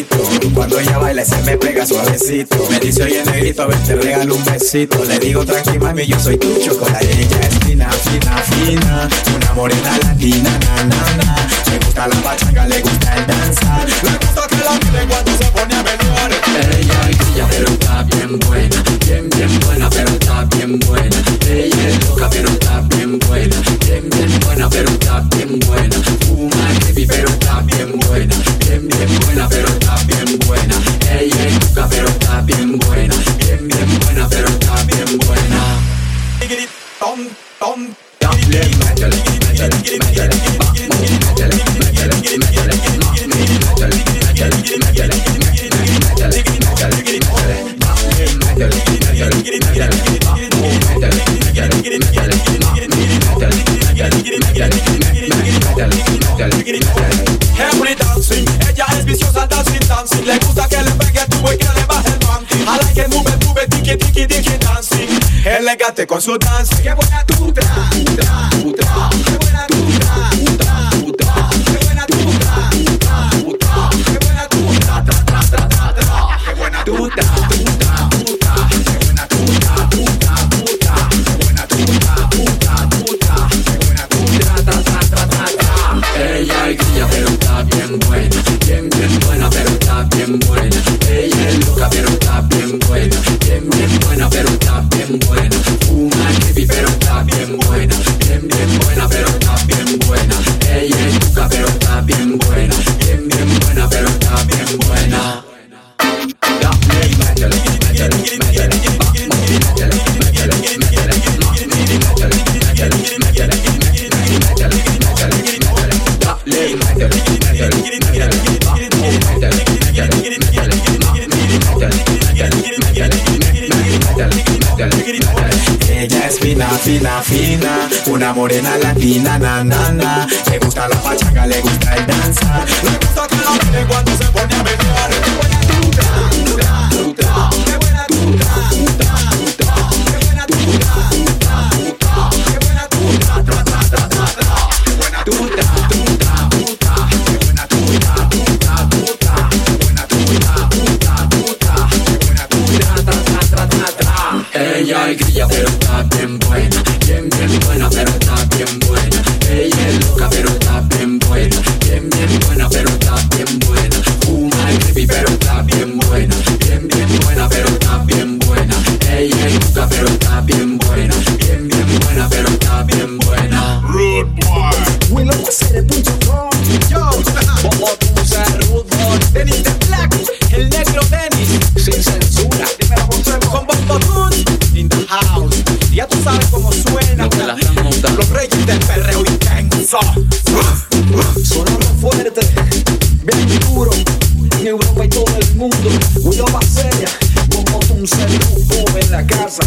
bonito. Cuando ella baila se me pega suavecito. Me dice, oye negrito, a ver, te regalo un besito. Le digo, tranqui mami, yo soy tu chocolate. Ella es fina, fina, fina. Una morena latina, na, na, na. Le gusta la pachanga, le gusta el danzar. La Bien, bien buena, pero está bien buena. Ella es loca, pero está bien buena. Bien, bien buena, pero está bien buena. Tom, tom. Dancing, es viciosa dancing, dancing. Le gusta que le pegue tu y que le baje el panty. I like it, move move tiki, tiki, tiki, dancing. Elegante con su dance. Qué buena tu tra, tra, tra. Fina, fina, una morena latina, na, na, na. Le gusta la pachanga, le gusta el danzar. Le gusta que la cuando se pero está bien buena. Bien, bien buena, pero está bien buena. Ella es loca, pero está bien buena. Bien, bien buena, pero está bien buena. Fuma heavy, pero está bien buena. Bien, bien buena, pero está bien buena. Ella es loca, pero está bien buena. Bien, bien buena, pero está bien buena. WillowCere.com Yo, intenso Sonando fuerte, bien duro, en Europa y todo el mundo. Willow Baselia, como un grupo en la casa.